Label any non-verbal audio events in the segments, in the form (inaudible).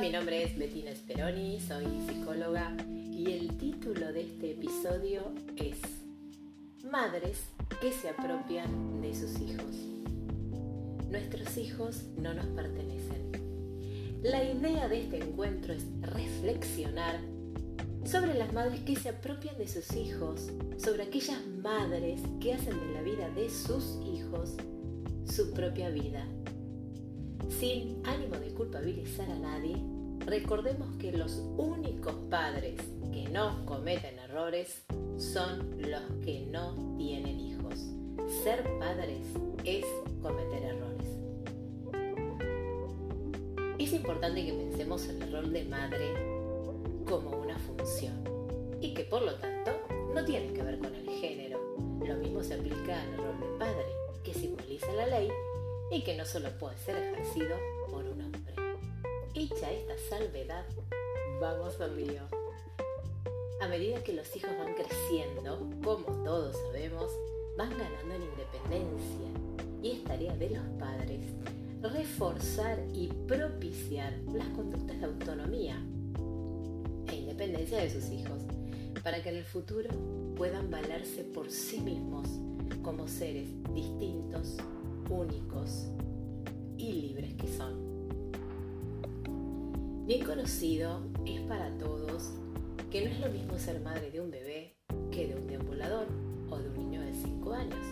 Mi nombre es Bettina Speroni, soy psicóloga y el título de este episodio es Madres que se apropian de sus hijos. Nuestros hijos no nos pertenecen. La idea de este encuentro es reflexionar sobre las madres que se apropian de sus hijos, sobre aquellas madres que hacen de la vida de sus hijos su propia vida sin ánimo de culpabilizar a nadie, recordemos que los únicos padres que no cometen errores son los que no tienen hijos. Ser padres es cometer errores. Es importante que pensemos en el rol de madre como una función y que por lo tanto no tiene que ver con el género. Lo mismo se aplica al rol de padre, que simboliza la ley y que no solo puede ser ejercido por un hombre. Hecha esta salvedad, vamos al lío. A medida que los hijos van creciendo, como todos sabemos, van ganando en independencia y es tarea de los padres reforzar y propiciar las conductas de autonomía e independencia de sus hijos para que en el futuro puedan valerse por sí mismos como seres distintos, únicos Bien conocido es para todos que no es lo mismo ser madre de un bebé que de un deambulador o de un niño de 5 años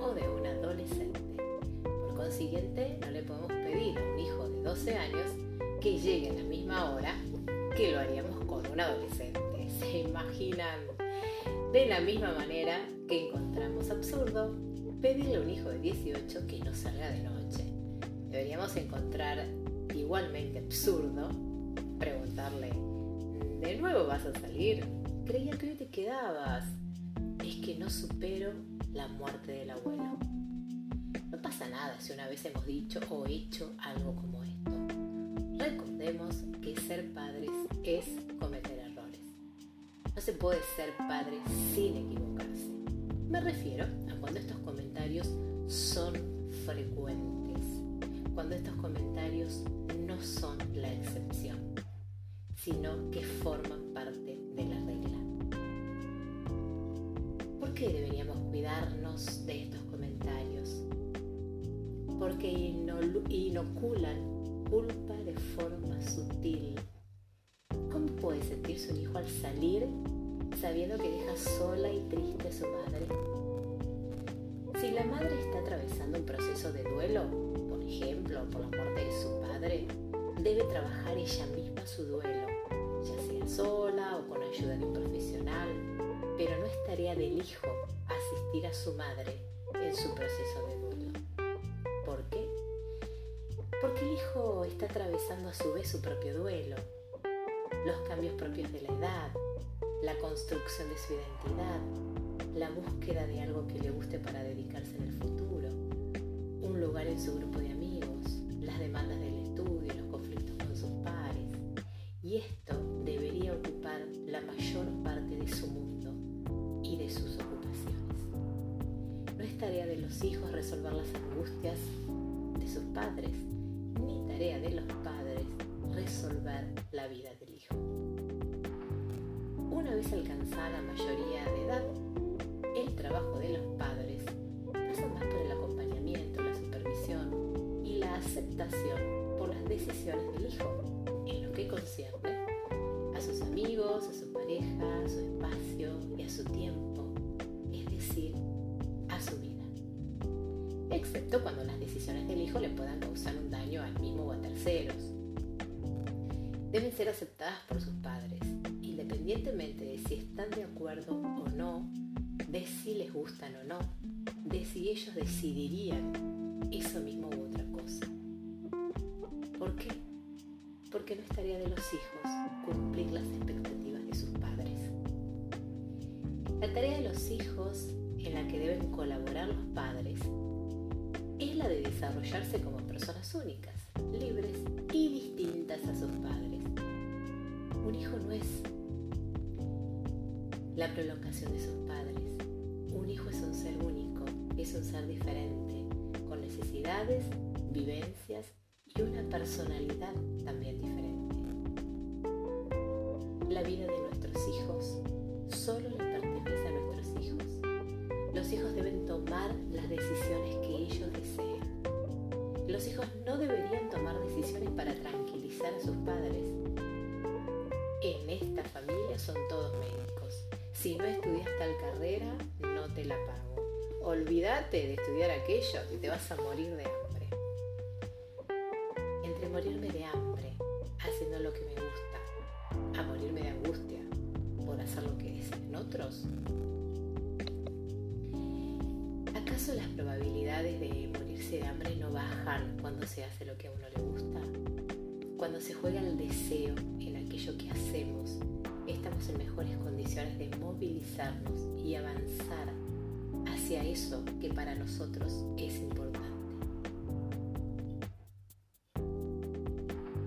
o de un adolescente. Por consiguiente, no le podemos pedir a un hijo de 12 años que llegue a la misma hora que lo haríamos con un adolescente. (laughs) ¿Se imaginan? De la misma manera que encontramos absurdo pedirle a un hijo de 18 que no salga de noche. Deberíamos encontrar igualmente absurdo preguntarle, ¿de nuevo vas a salir? Creía que hoy te quedabas. Es que no supero la muerte del abuelo. No pasa nada si una vez hemos dicho o hecho algo como esto. Recordemos que ser padres es cometer errores. No se puede ser padre sin equivocarse. Me refiero a cuando estos comentarios son frecuentes, cuando estos comentarios no son la excepción, sino que forman parte de la regla. ¿Por qué deberíamos cuidarnos de estos comentarios? Porque inoculan culpa de forma sutil. ¿Cómo puede sentirse un hijo al salir sabiendo que deja sola y triste a su madre? Si la madre está atravesando un proceso de duelo, por ejemplo, por la muerte de su padre, debe trabajar ella misma su duelo, ya sea sola o con ayuda de un profesional, pero no es tarea del hijo asistir a su madre en su proceso de duelo. ¿Por qué? Porque el hijo está atravesando a su vez su propio duelo, los cambios propios de la edad, la construcción de su identidad, la búsqueda de algo que le guste para dedicarse en el futuro, un lugar en su grupo de amigos, y de sus ocupaciones. No es tarea de los hijos resolver las angustias de sus padres, ni tarea de los padres resolver la vida del hijo. Una vez alcanzada la mayoría de edad, el trabajo de los padres pasa más por el acompañamiento, la supervisión y la aceptación por las decisiones del hijo en lo que concierne a su pareja, a su espacio y a su tiempo, es decir, a su vida. Excepto cuando las decisiones del hijo le puedan causar un daño al mismo o a terceros. Deben ser aceptadas por sus padres independientemente de si están de acuerdo o no, de si les gustan o no, de si ellos decidirían eso mismo u otra cosa. ¿Por qué? Porque no es tarea de los hijos cumplir las expectativas de sus padres. La tarea de los hijos en la que deben colaborar los padres es la de desarrollarse como personas únicas, libres y distintas a sus padres. Un hijo no es la prolongación de sus padres. Un hijo es un ser único, es un ser diferente, con necesidades, vivencias y una personalidad también Los hijos deben tomar las decisiones que ellos deseen. Los hijos no deberían tomar decisiones para tranquilizar a sus padres. En esta familia son todos médicos. Si no estudias tal carrera, no te la pago. Olvídate de estudiar aquello y te vas a morir de hambre. Entre morirme de hambre haciendo lo que me gusta, a morirme de angustia por hacer lo que dicen otros, ¿acaso las probabilidades de morirse de hambre no bajan cuando se hace lo que a uno le gusta? Cuando se juega el deseo en aquello que hacemos, estamos en mejores condiciones de movilizarnos y avanzar hacia eso que para nosotros es importante.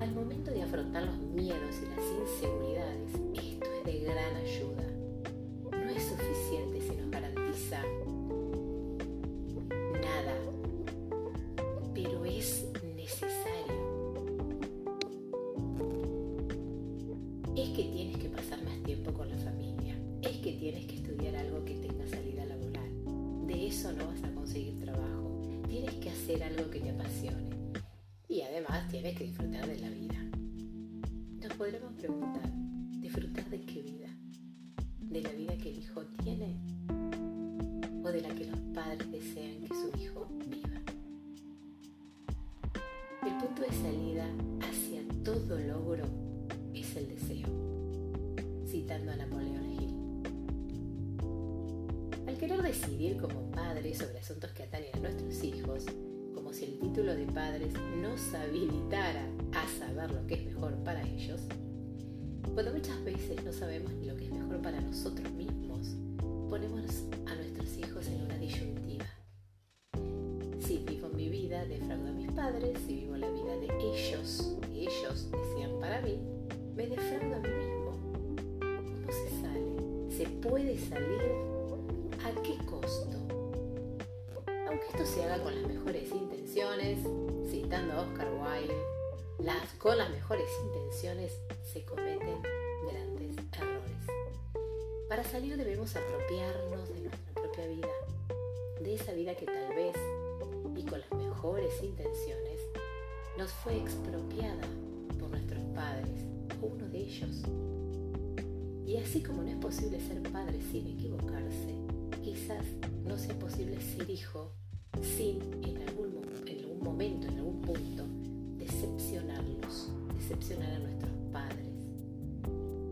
Al momento de afrontar los miedos y las inseguridades, tienes que estudiar algo que tenga salida laboral. De eso no vas a conseguir trabajo, tienes que hacer algo que te apasione y además tienes que disfrutar de la vida. Nos podremos preguntar, ¿disfrutar de qué vida? ¿De la vida que el hijo tiene? ¿O de la que los padres desean que su hijo viva? El punto de salida hacia todo logro decidir como padres sobre asuntos que atañen a nuestros hijos, como si el título de padres nos habilitara a saber lo que es mejor para ellos, cuando muchas veces no sabemos ni lo que es mejor para nosotros mismos, ponemos a nuestros hijos en una disyuntiva. Si vivo mi vida, defraudo a mis padres, si vivo la vida de ellos, que ellos desean para mí, me defraudo a mí mismo. ¿Cómo se sale? ¿Se puede salir? Se haga con las mejores intenciones, citando a Oscar Wilde, las, con las mejores intenciones se cometen grandes errores. Para salir debemos apropiarnos de nuestra propia vida, de esa vida que tal vez, y con las mejores intenciones, nos fue expropiada por nuestros padres o uno de ellos. Y así como no es posible ser padre sin equivocarse, quizás no sea posible ser hijo sin en algún, en algún momento, en algún punto, decepcionarlos, decepcionar a nuestros padres.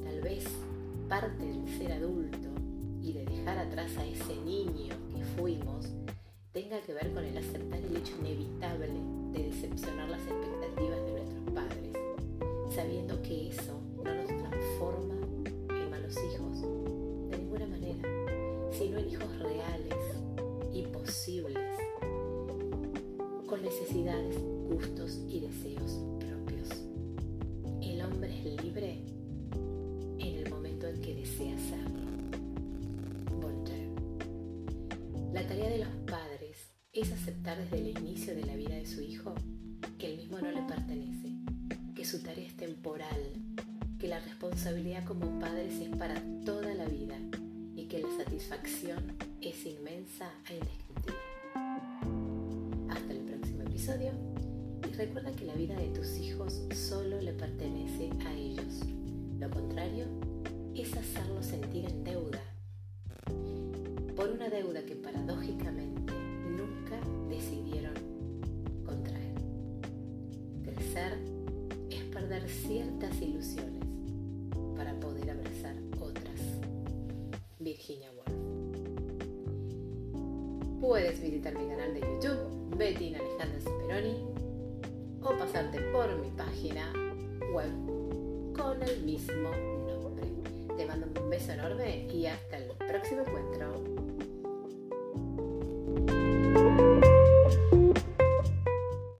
Tal vez parte del ser adulto y de dejar atrás a ese niño que fuimos tenga que ver con el aceptar es aceptar desde el inicio de la vida de su hijo que el mismo no le pertenece, que su tarea es temporal, que la responsabilidad como padres es para toda la vida y que la satisfacción es inmensa e indescriptible. Hasta el próximo episodio y recuerda que la vida de tus hijos solo le pertenece a ellos. Lo contrario es hacerlos sentir en deuda por una deuda que paradójicamente decidieron contraer. Crecer es perder ciertas ilusiones para poder abrazar otras. Virginia Woolf. Puedes visitar mi canal de YouTube, Betty Alejandra Speroni, o pasarte por mi página web con el mismo nombre. Te mando un beso enorme y hasta el próximo encuentro.